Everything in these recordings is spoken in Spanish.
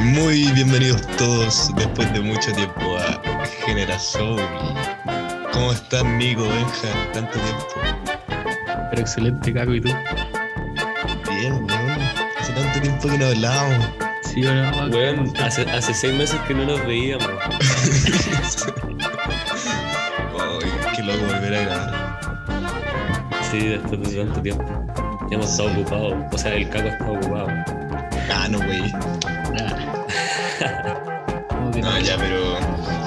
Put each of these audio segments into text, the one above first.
Muy bienvenidos todos después de mucho tiempo a Generación. ¿Cómo estás, Nico, Benja? Tanto tiempo. Pero excelente, Caco, ¿y tú? Bien, weón. Hace tanto tiempo que no hablábamos. Sí, no? Weón, hace, hace seis meses que no nos veíamos. Ay, qué loco volver a grabar. Sí, después de tanto tiempo. Ya hemos estado ocupados. O sea, el caco está ocupado. Ah, no, wey. Ah. ¿Cómo que No, ya, pero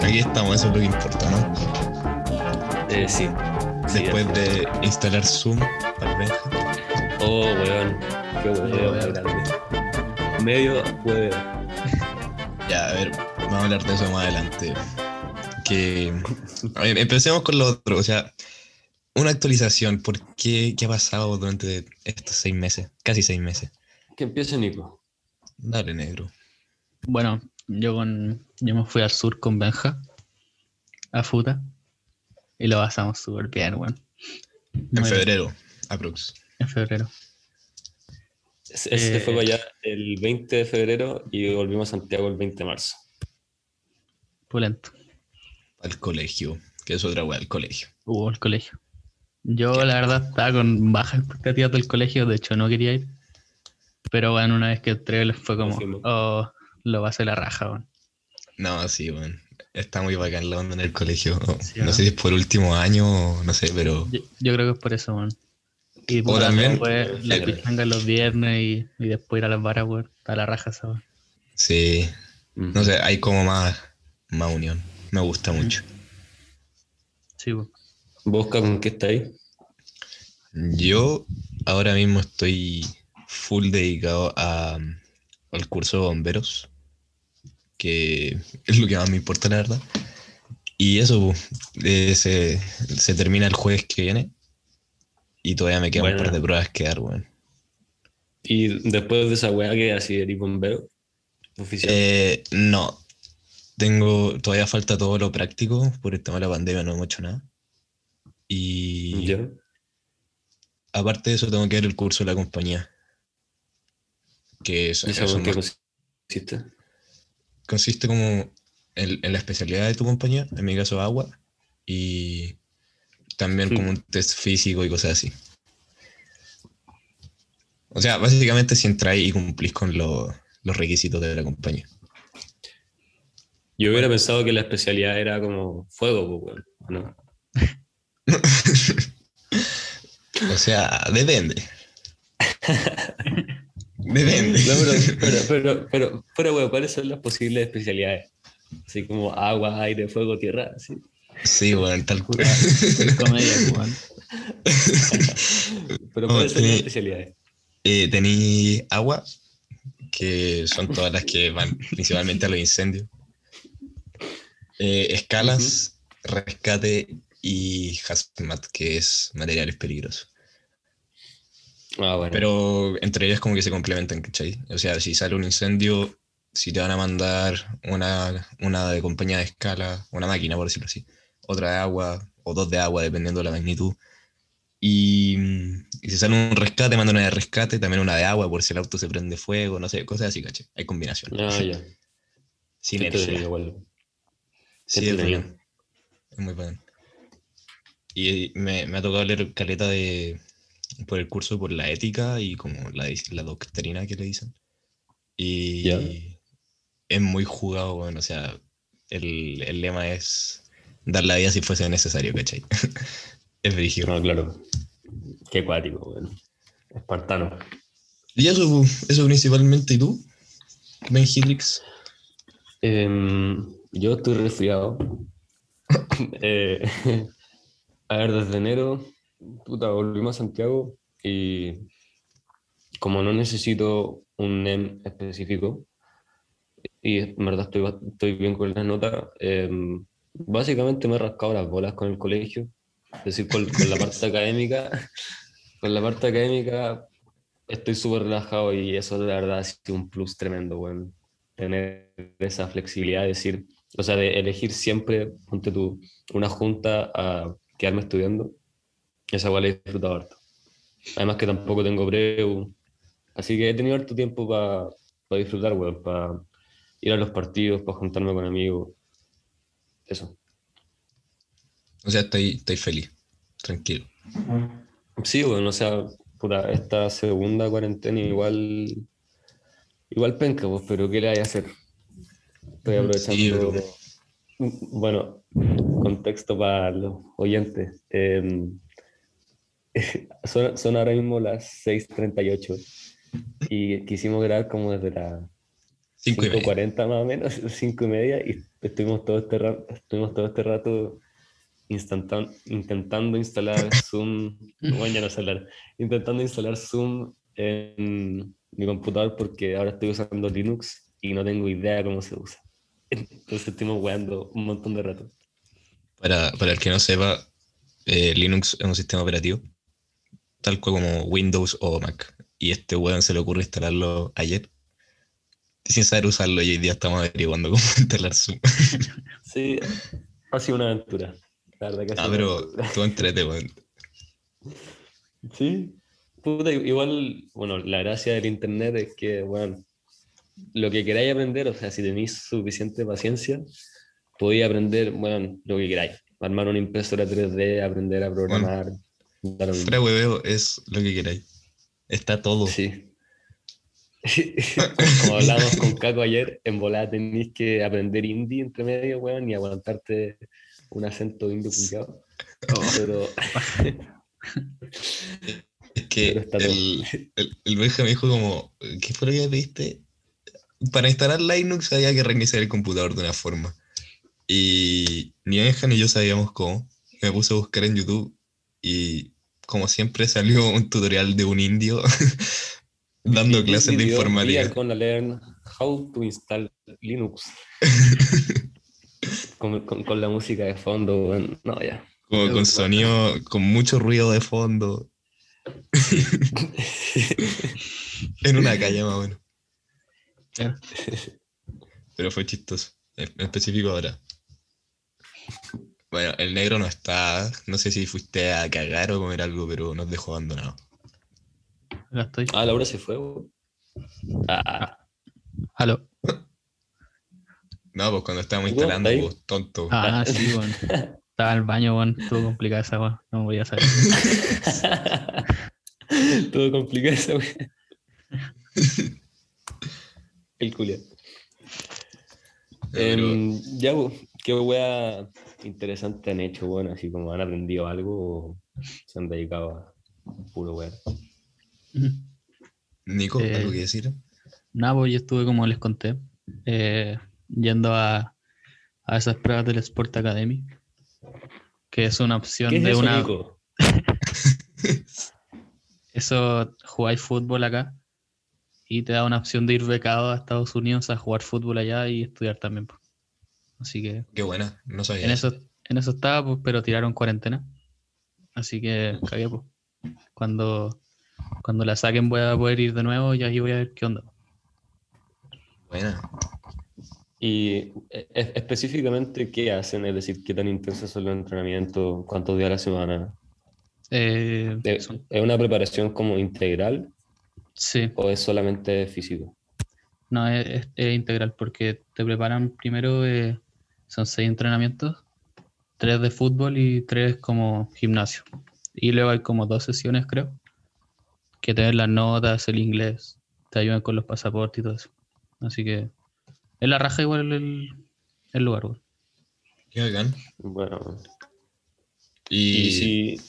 aquí estamos, eso es lo que importa, ¿no? Eh, sí. Después de instalar Zoom el Benja. Oh, weón. Qué weón más grande. Medio weón. Ya, a ver, vamos a hablar de eso más adelante. Que. a ver, empecemos con lo otro. O sea, una actualización. ¿Por qué? ¿Qué ha pasado durante estos seis meses? Casi seis meses. Que empiece Nico. Dale, negro. Bueno, yo con yo me fui al sur con Benja a Futa y lo pasamos súper bien, weón. En Muy bien. febrero, aprox. En febrero. Ese Eh, fue para allá el 20 de febrero y volvimos a Santiago el 20 de marzo. Pulento. Al colegio. Que es otra wea, al colegio. Hubo el colegio. Yo, la verdad, estaba con bajas expectativas del colegio, de hecho, no quería ir. Pero bueno, una vez que entré, fue como, oh, lo va a hacer la raja, weón. No, sí, weón. Está muy bacán la onda en el colegio. Sí, no ¿no? sé si es por último año o no sé, pero. Yo, yo creo que es por eso, weón. Y O también- después la pichanga los viernes y, y después ir a las varas, weón. A la raja, ¿sabes? Sí. No sé, hay como más, más unión. Me gusta mucho. Sí, weón. ¿Vos, con qué estáis? Yo ahora mismo estoy full dedicado a, al curso de bomberos, que es lo que más me importa, la verdad. Y eso, pu, eh, se, se termina el jueves que viene y todavía me quedan un Buena. par de pruebas que dar, weón. Y después de esa weá que así eres bombero oficial. Eh, no, tengo, todavía falta todo lo práctico, por el tema de la pandemia no hemos hecho nada. Y ¿Ya? aparte de eso tengo que ver el curso de la compañía. Que es, ¿Y eso eso en qué más- consiste? Consiste como en, en la especialidad de tu compañía, en mi caso agua, y también Sí. como un test físico y cosas así. O sea, básicamente si entráis y cumplís con lo- los requisitos de la compañía. Yo hubiera pensado que la especialidad era como fuego, pues, weón, ¿o ¿no? O sea, depende. depende. No, pero, pero, pero, pero, weón, ¿cuáles son las posibles especialidades? Así como agua, aire, fuego, tierra, sí. Sí, bueno, tal cual. Puta, comedia, weón. Pero ¿cuáles son las especialidades? Eh, tení agua, que son todas las que van principalmente a los incendios. Eh, escalas, rescate y hazmat, que es materiales peligrosos. Ah, bueno. Pero entre ellas como que se complementan, ¿cachai? O sea, si sale un incendio, si te van a mandar una, una de compañía de escala, una máquina, por decirlo así, otra de agua o dos de agua, dependiendo de la magnitud. Y, y si sale un rescate, manda una de rescate, también una de agua, por si el auto se prende fuego, no sé, cosas así, ¿cachai? Hay combinación. Ah, ya. Sinergia. igual. Sí, es. Es muy bacán. Y me, me ha tocado leer caleta de por el curso por la ética y como la, la doctrina que le dicen. Y Ya. es muy jugado, bueno, o sea, el, el lema es dar la vida si fuese necesario, ¿cachai? es brígido. No, claro. Qué cuático, weón. Espartano. Y eso, eso principalmente, ¿y tú? Ben Hendrix. Em, yo estoy resfriado. Eh, a ver, desde enero, puta, volvimos a Santiago y como no necesito un NEM específico y en verdad estoy, estoy bien con las notas, em, básicamente me he rascado las bolas con el colegio, es decir, con, con la parte académica. Con la parte académica estoy súper relajado y eso de verdad ha sido un plus tremendo, weón. Tener esa flexibilidad de decir, o sea, de elegir siempre, ponte tú, una junta a quedarme estudiando. Esa igual he disfrutado harto. Además que tampoco tengo preu. Así que he tenido harto tiempo para disfrutar, weón, para ir a los partidos, para juntarme con amigos. Eso. O sea, estáis estáis feliz, tranquilo. Sí, bueno, o sea, puta, esta segunda cuarentena igual, igual penca, pues, pero ¿qué le hay a hacer? Estoy aprovechando. bro. bueno, contexto para los oyentes. em, son, son ahora mismo las 6:38 y quisimos grabar como desde las Cinco y media. 5.40 más o menos, 5 y media, y estuvimos todo este rato, estuvimos todo este rato intentando instalar Zoom, bueno, ya no hablar, intentando instalar Zoom en mi computador porque ahora estoy usando Linux y no tengo idea cómo se usa. Entonces estuvimos jugando un montón de rato. Para, para el que no sepa, eh, Linux es un sistema operativo, tal cual como Windows o Mac. Y este weón se le ocurre instalarlo ayer, sin saber usarlo, y hoy día estamos averiguando cómo instalar Zoom. Sí, ha sido una aventura. La verdad que ha Ah, sido una pero tú entrete, weón. Sí, puta, igual, bueno, la gracia del internet es que, bueno, lo que queráis aprender, o sea, si tenéis suficiente paciencia, podéis aprender, bueno, lo que queráis. Armar una impresora 3D, aprender a programar. Lo mismo. Fuera hueveo es lo que queráis. Está todo. Sí. Como hablábamos con Caco ayer, en volada tenéis que aprender hindi entre medio, weón, y aguantarte un acento indio culiao. Pero Es que el, el, el Benja me dijo como, ¿qué fue lo que pediste? Para instalar Linux había que reiniciar el computador de una forma. Y ni Benja ni yo sabíamos cómo. Me puse a buscar en YouTube y como siempre salió un tutorial de un indio dando clases de informática. Gonna learn how to install Linux. con, con- con la música de fondo, no, ya. Como con sonido, con mucho ruido de fondo, en una calle más o menos. Pero fue chistoso. En específico ahora. Bueno, el negro no está. No sé si fuiste a cagar o comer algo, pero nos dejó abandonado. Estoy. ah, Laura se fue, weón. Ah, Aló. No, pues cuando estábamos ¿Tú instalando, ahí? pues tonto. Ah, sí, weón. Estaba en el baño, weón. Estuvo complicada esa, weón. No voy a saber. Todo complicado esa weón. El culia. Pero- Em, ya, weón, ¿qué wea interesante han hecho, bueno? Así como han aprendido algo o se han dedicado a puro wea. Nico, eh, ¿algo que decir? Nada, pues yo estuve, como les conté, eh, yendo a, a esas pruebas del Sport Academy, que es una opción ¿Qué es de eso, una. Nico? Eso, jugáis fútbol acá y te da una opción de ir becado a Estados Unidos a jugar fútbol allá y estudiar también. pues. Así que Qué buena, no sabía. en eso, en eso estaba, pues, pero tiraron cuarentena. Así que cagué, pues. Cuando, cuando la saquen voy a poder ir de nuevo y ahí voy a ver qué onda. Buena. Y eh, es- específicamente, ¿qué hacen? Es decir, ¿qué tan intensos son los entrenamientos? ¿Cuántos días a la semana? Eh, ¿Es son- es una preparación como integral sí, o es solamente físico? no, es, es- es integral porque te preparan primero, eh, son seis entrenamientos, tres de fútbol y tres como gimnasio. Y luego hay como dos sesiones, creo, que te las notas, el inglés, te ayudan con los pasaportes y todo eso. Así que es la raja igual el, el lugar, güey. Qué bacán. Bueno, Y, y si...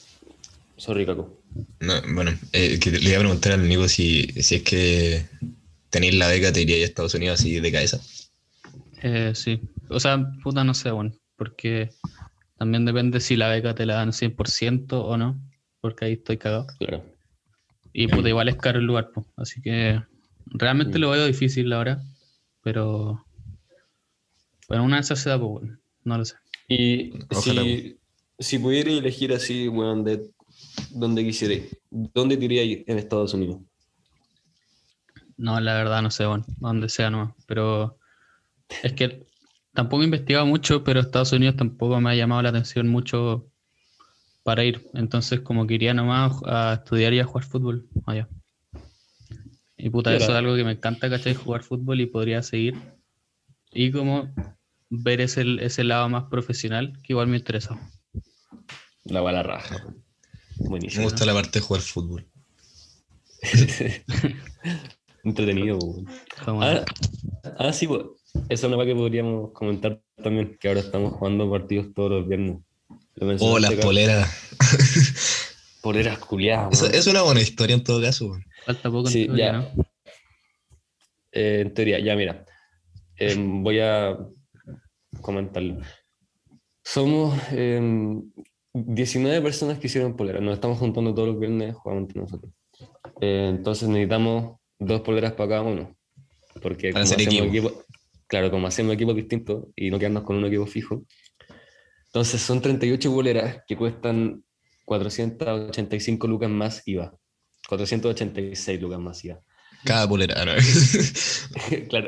Sorry, Caco. no, bueno, eh, que le iba a preguntar al Nico si, si es que tenéis la beca, te iría a Estados Unidos así de cabeza. Eh, sí, o sea, puta, no sé, bueno, porque también depende si la beca te la dan 100% o no, porque ahí estoy cagado. Claro. Y puta, igual es caro el lugar, po. así que realmente Mm. lo veo difícil ahora, pero bueno, una de esas se da, pues, bueno, no lo sé. Y Ojalá, si, si pudiera elegir así, weón, de donde quisiera, ¿dónde te irías en Estados Unidos? No, la verdad no sé, bueno, donde sea nomás, pero es que tampoco he investigado mucho, pero Estados Unidos tampoco me ha llamado la atención mucho para ir, entonces como que iría nomás a estudiar y a jugar fútbol allá. Y puta, eso es algo que me encanta, ¿cachai? Jugar fútbol y podría seguir, Y como ver ese, ese lado más profesional, que igual me interesa. La bala raja. Me Buenísimo. gusta la parte de jugar fútbol. Entretenido. Ah, ah, sí, pues. Esa es una cosa que podríamos comentar también, que ahora estamos jugando partidos todos los viernes. Lo Oh, las Carlos. poleras. Poleras culiadas. Eso- es una buena historia en todo caso. weón. Falta poco en Sí, teoría, ya. ¿no? Eh, en teoría, ya mira. Eh, voy a comentarlo. Somos eh, 19 personas que hicieron poleras. Nos estamos juntando todos los viernes, jugamos entre nosotros. Eh, entonces necesitamos dos poleras para cada uno. Porque Para como hacemos equipo. equipo- claro, como hacemos equipos distintos y no quedarnos con un equipo fijo. Entonces son 38 poleras que cuestan 485 lucas más IVA. 486 lucas más IVA. Cada polera. ¿no? claro,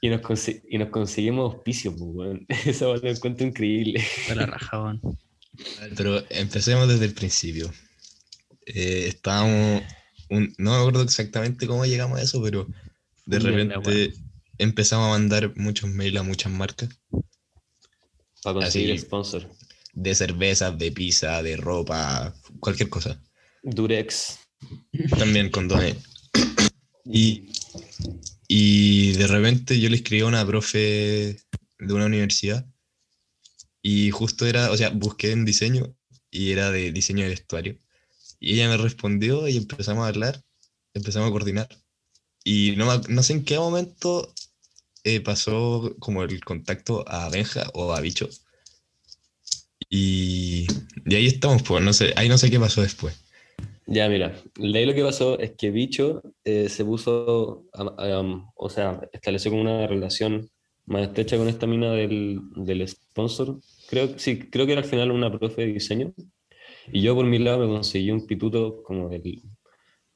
y nos, y nos conseguimos auspicio, pues, weón. Eso lo encuentro increíble. De la raja, weón. Pero empecemos desde el principio. Eh, estábamos. un- no me acuerdo exactamente cómo llegamos a eso, pero de Un repente empezamos a mandar muchos mails a muchas marcas. Para conseguir Así. sponsor. De cervezas, de pizza, de ropa, cualquier cosa. Durex. También condones. Y, y de repente yo le escribí a una profe de una universidad y justo era, o sea, busqué en diseño y era de diseño de vestuario. Y ella me respondió y empezamos a hablar, empezamos a coordinar. Y no, no sé en qué momento eh, pasó como el contacto a Benja o a Bicho. Y, y ahí estamos, pues, no sé, ahí no sé qué pasó después. Ya, mira, de ahí lo que pasó es que Bicho eh, se puso, a- o sea, estableció como una relación más estrecha con esta mina del, del sponsor. Creo, sí, creo que era al final una profe de diseño. Y yo por mi lado me conseguí un pituto como del,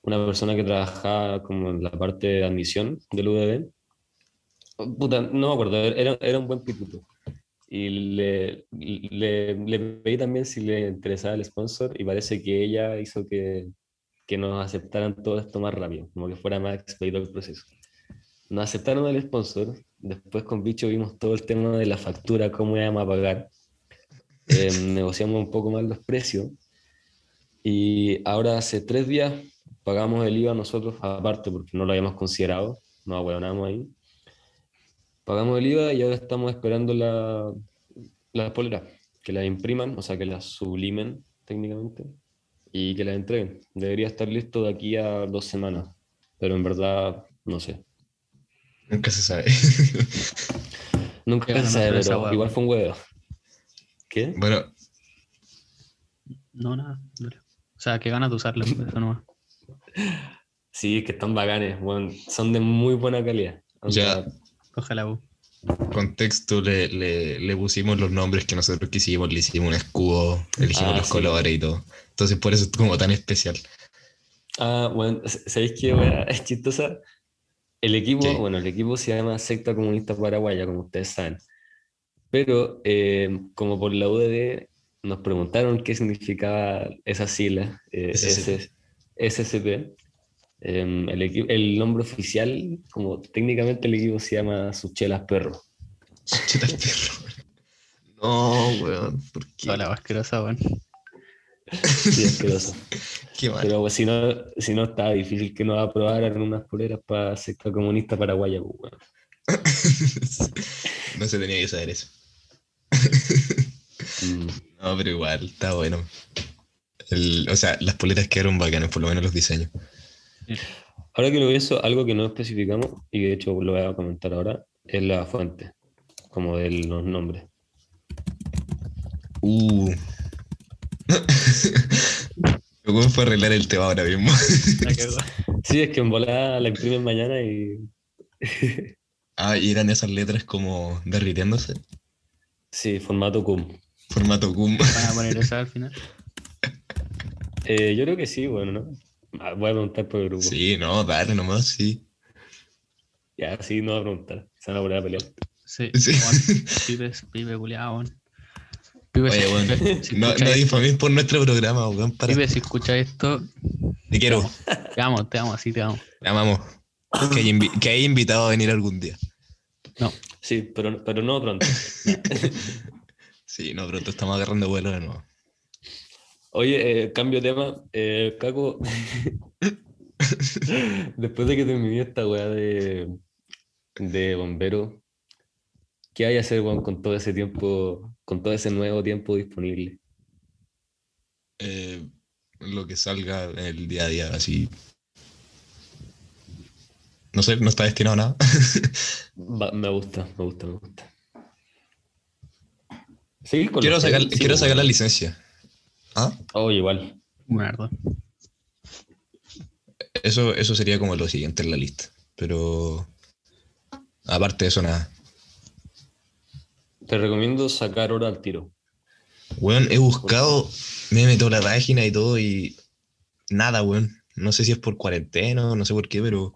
una persona que trabajaba como en la parte de admisión del UDB. No me acuerdo, era, era un buen pituto. Y le, le, le pedí también si le interesaba el sponsor y parece que ella hizo que, que nos aceptaran todo esto más rápido, como que fuera más expedito el proceso. Nos aceptaron el sponsor, después con Bicho vimos todo el tema de la factura, cómo íbamos a pagar, Eh, negociamos un poco más los precios y ahora hace tres días pagamos el IVA nosotros aparte porque no lo habíamos considerado, nos ahueonamos ahí. Pagamos el IVA y ahora estamos esperando la, las poleras, que las impriman, o sea, que las sublimen técnicamente y que las entreguen. Debería estar listo de aquí a dos semanas, pero en verdad no sé. Nunca se sabe. Nunca Qué se sabe, esa pero igual fue un huevo. ¿Qué? bueno, No, nada. O sea, que ganas de usarlo, eso nomás. Sí, es que están bacanes, son de muy buena calidad. Onda, Ya. Ojalá, bu. contexto le, le, le pusimos los nombres que nosotros quisimos, le hicimos un escudo, elegimos Ah, los sí. colores y todo. Entonces por eso es como tan especial. Ah, bueno, ¿sabéis qué weá es chistosa? El equipo, ¿Qué? bueno, el equipo se llama Secta Comunista Paraguaya, como ustedes saben. Pero eh, como por la UDD nos preguntaron qué significaba esa sigla, eh. SS SCP. Eh, el, el nombre oficial, como técnicamente el equipo se llama Suchelas Perro. El perro. No, weón, ¿por qué? Toda la asquerosa, weón. Sí, asqueroso. Qué mal. Pero pues, si no, si no estaba difícil que nos aprobaran unas poleras para Secta Comunista Paraguaya, pues, weón. no se tenía que saber eso. Mm. No, pero igual, está bueno. El- o sea, las poleras quedaron bacanas, por lo menos los diseños. Ahora que lo pienso, algo que no especificamos, y de hecho lo voy a comentar ahora, es la fuente, como de los nombres. Uh. ¿Cómo fue arreglar el tema ahora mismo? Cagó. Sí, es que en volada la imprimen mañana y. ah, y eran esas letras como derritiéndose. Sí, formato cum. Formato cum. Van a poner esa al final. Eh, yo creo que sí, bueno, ¿no? Ah, Voy a preguntar por el grupo. Sí, no, dale nomás, sí. Ya, sí, no voy a preguntar. Se van a poner a pelear. Sí, Sí. weón. Pibes, pibe culiado, weón. Pibe, Oye, si No, no por nuestro programa, weón, para. pibe, si escucha esto, Te quiero, te amo, te amo, así te amo. te amamos. Que hay, invi- que hay invitado a venir algún día. No, Sí, pero, pero no pronto. Sí, no, pronto estamos agarrando vuelo de nuevo. Oye, eh, cambio de tema. Eh, Caco, después de que terminé esta weá de, de bombero, ¿qué hay que hacer weón, con todo ese tiempo, con todo ese nuevo tiempo disponible? Eh, lo que salga el día a día, así. No sé, no está destinado a nada. Va- me gusta, me gusta, me gusta. Sí, quiero sacar, sí, quiero sacar la licencia. ¿Ah? Oh, igual. Mierda. Eso, eso sería como lo siguiente en la lista. Pero. Aparte de eso, nada. Te recomiendo sacar hora al tiro. Weón, he buscado, me he metido a la página y todo y nada, weón. No sé si es por cuarentena o no sé por qué, pero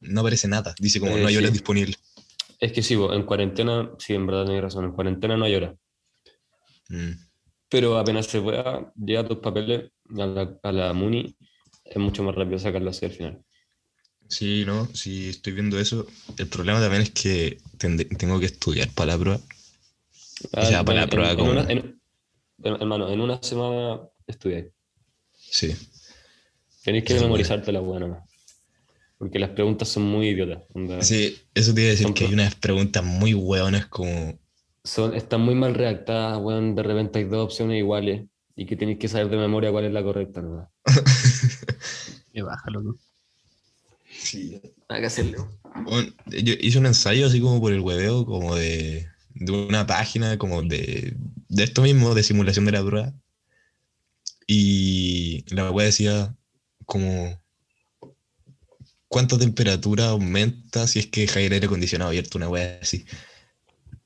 no aparece nada. Dice como Eh, no hay sí. horas disponibles. Es que sí, bo, en cuarentena, sí, en verdad tenés razón, en cuarentena no hay hora. Mm. Pero apenas se pueda, llega tus papeles a la, a la MUNI, es mucho más rápido sacarlo así al final. Sí, no, sí, estoy viendo eso. El problema también es que tengo que estudiar para la prueba. O sea, para la prueba en como- una- en- hermano, en una semana estudiáis. Sí. Tenéis que Sí, memorizarte la buena. Porque las preguntas son muy idiotas. Sí, eso te iba a decir Son que hay unas preguntas muy hueonas como. Son, están muy mal redactadas, weón. De repente hay dos opciones iguales y que tenéis que saber de memoria cuál es la correcta. ¿no? Y bájalo, loco. Sí. Hay que hacerlo. Bueno, yo hice un ensayo así como por el hueveo, como de, de una página, como de, de esto mismo, de simulación de la prueba. Y la web decía como cuánta temperatura aumenta si es que dejáis el aire acondicionado abierto, una web así.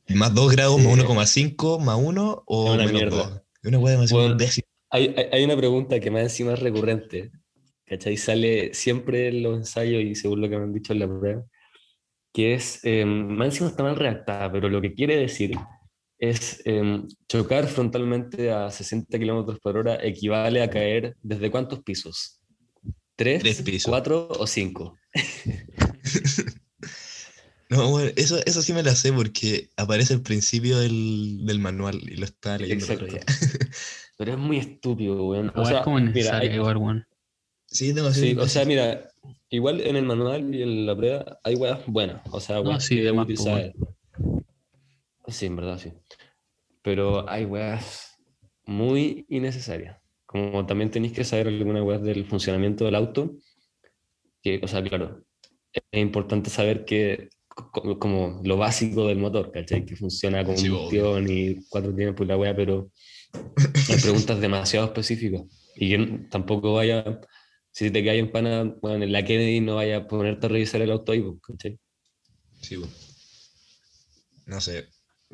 Más 2 grados, Sí. más 1,5, más 1 o una menos mierda. 2. Es una web demasiado Bueno, hay, hay una pregunta que más encima es recurrente, ¿cachai? Sale siempre en los ensayos y según lo que me han dicho en la prueba, que es, eh, más encima está mal redactada, pero lo que quiere decir es eh, chocar frontalmente a 60 kilómetros por hora equivale a caer desde cuántos pisos? ¿Tres, Tres pisos. cuatro o cinco? No, bueno, eso, eso sí me la sé porque aparece al principio del, del manual y lo estaba leyendo. Exacto. Pero es muy estúpido, weón. O Igual sea, es como mira, necesario, hay- igual, weón. Sí, es demasiado Sí, o sea, mira, igual en el manual y en la prueba hay weas buenas, o sea, No, weas sí, que de más, utilizar. Sí, en verdad, sí. Pero hay weas muy innecesarias. Como también tenéis que saber algunas weas del funcionamiento del auto, que, o sea, claro, es importante saber que, como lo básico del motor, ¿cachai? Que funciona con Sí, combustión y cuatro tiempos y la wea, pero hay preguntas demasiado específicas. Y n- tampoco vaya, si te cae en pana, bueno, en la Kennedy no vaya a ponerte a revisar el auto ahí, ¿cachai? Sí, po. No sé,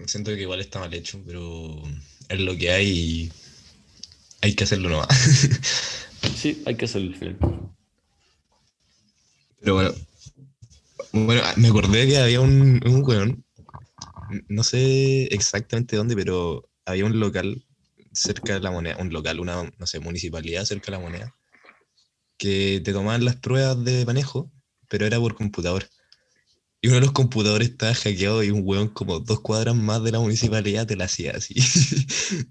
siento que igual está mal hecho, pero es lo que hay y hay que hacerlo nomás. Sí, hay que hacerlo al final. Pero bueno, bueno, me acordé que había un, un weón, no sé exactamente dónde, pero había un local cerca de la moneda, un local, una, no sé, municipalidad cerca de la moneda, que te tomaban las pruebas de manejo, pero era por computador. Y uno de los computadores estaba hackeado y un weón como dos cuadras más de la municipalidad te la hacía así.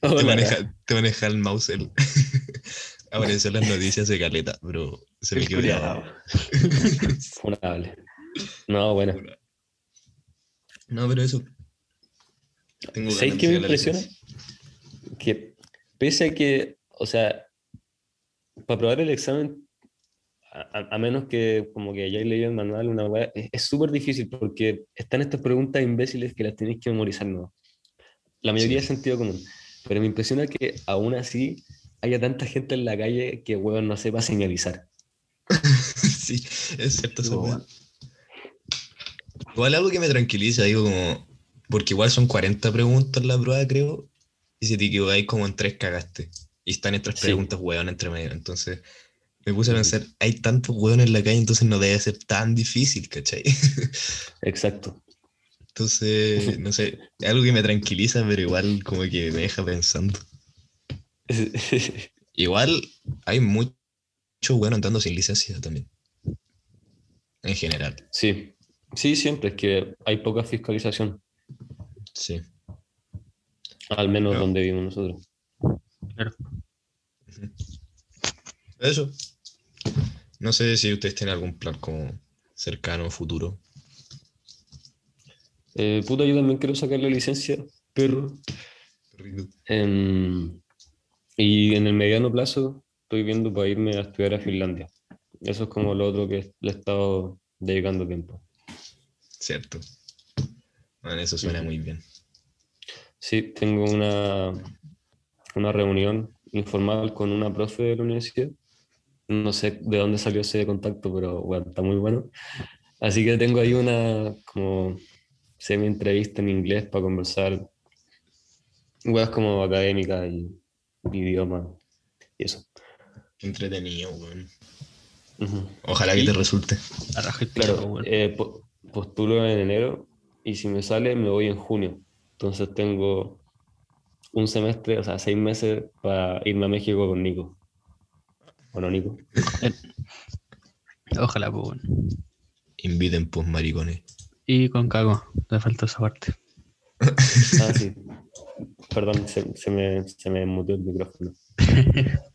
te, Hola, maneja, te maneja el mouse. El... Apareció en las noticias de caleta, pero se me quedó grabado. Funable. No, bueno. No, pero eso. Tengo ¿Sabes qué me impresiona? Que pese a que, o sea, para probar el examen, a, a- menos que como que hayáis leído el manual, una es súper difícil porque están estas preguntas imbéciles que las tenéis que memorizar, ¿no? La mayoría Sí. es sentido común. Pero me impresiona que aún así haya tanta gente en la calle que, weón, no sepa señalizar. sí, es cierto Digo. Igual algo que me tranquiliza, digo como. Porque igual son 40 preguntas la prueba, creo. Y si te equivocáis como en tres cagaste. Y están estas Sí. preguntas weón entre medio. Entonces me puse a pensar, hay tantos weones en la calle, entonces no debe ser tan difícil, ¿cachai? Exacto. Entonces, no sé, algo que me tranquiliza, pero igual como que me deja pensando. Igual hay mucho bueno andando sin licencia también. En general. sí, Sí, siempre, es que hay poca fiscalización, Sí. al menos Claro. donde vivimos nosotros. Claro. Eso. No sé si ustedes tienen algún plan como cercano, futuro. Eh, puta, yo también quiero sacar la licencia, perro. Em, y en el mediano plazo estoy viendo para irme a estudiar a Finlandia. Eso es como lo otro que le he estado dedicando tiempo. Cierto. Bueno, eso suena Ujú. muy bien. Sí, tengo una, una reunión informal con una profe de la universidad. No sé de dónde salió ese contacto, pero bueno, está muy bueno. Así que tengo ahí una como semi entrevista en inglés para conversar weas como académicas y idioma y eso. Entretenido, weón. Ojalá que te resulte. Claro, eh, po- postulo en enero y si me sale me voy en junio. Entonces tengo un semestre, o sea, seis meses para irme a México con Nico. ¿O no, Nico? Ojalá, pues. Inviten, pues, maricones. Y con cago, te falta esa parte. Ah, sí. Perdón, se, se me, se me muteó el micrófono.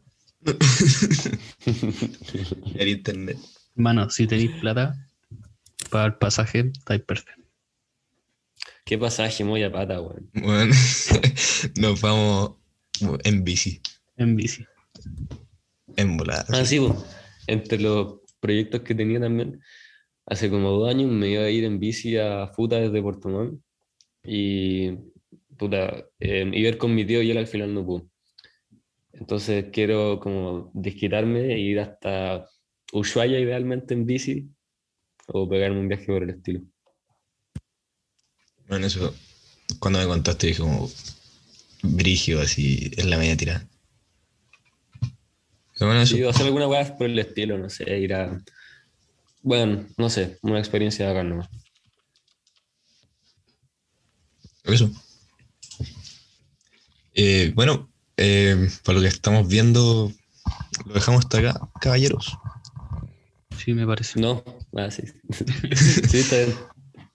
El internet. Mano, si tenéis plata para el pasaje, estáis perfecto. ¿Qué pasaje muy a pata, weón? Bueno, nos vamos en bici, En bici. en volada. Ah, sí, po. entre los proyectos que tenía también, hace como dos años me iba a ir en bici a Futa desde Puerto Montt y puta, eh, a ir con mi tío y él al final no pudo. Entonces quiero como desquitarme e ir hasta Ushuaia idealmente en bici o pegarme un viaje por el estilo. Bueno, eso, cuando me contaste, dije como brigio, así, en la media tirada. Bueno, eso. Sí, o hacer alguna weá por el estilo, no sé, ir a... Bueno, no sé, una experiencia acá nomás. Eso. Eh, bueno, eh, para lo que estamos viendo, lo dejamos hasta acá, caballeros. Sí, me parece. No, ah, sí. sí, está bien.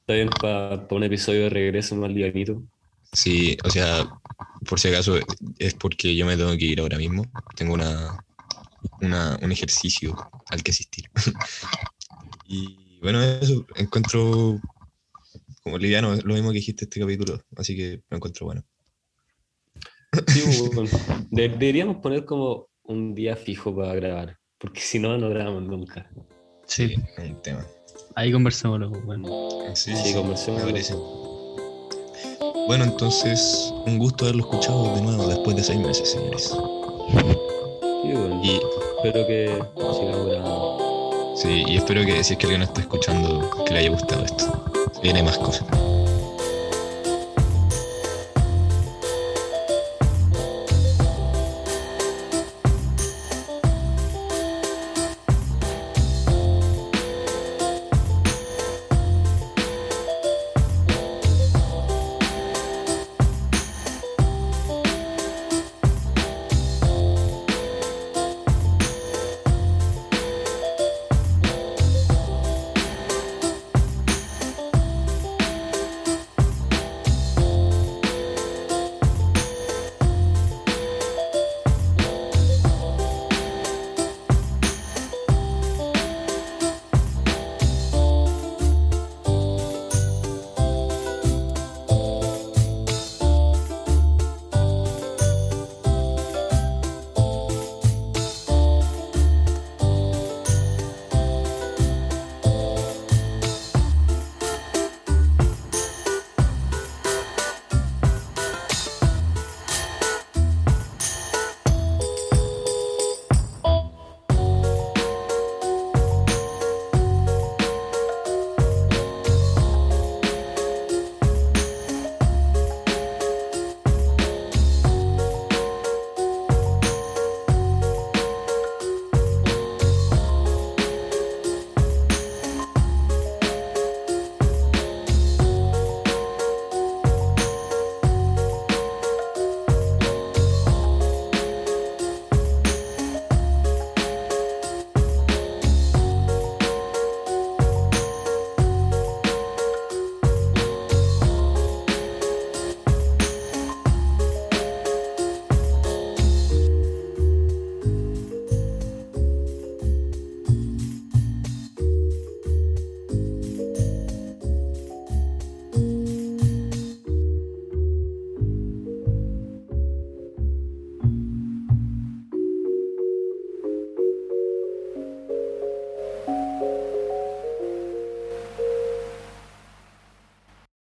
Está bien para un episodio de regreso más livianito. Sí, o sea, por si acaso es porque yo me tengo que ir ahora mismo. Tengo una, una- un ejercicio al que asistir. y bueno, eso encuentro como liviano, lo mismo que dijiste este capítulo, así que lo encuentro bueno. Sí, bueno. De- deberíamos poner como un día fijo para grabar, porque si no, no grabamos nunca. Sí, es un tema. ahí conversémoslo, pues, bueno. Sí, Sí, parece. Bueno, entonces, un gusto haberlo escuchado de nuevo después de seis meses, señores. Sí, bueno. Y Espero que sigamos grabando. sí, y espero que si es que alguien está escuchando, que le haya gustado esto. Viene más cosas.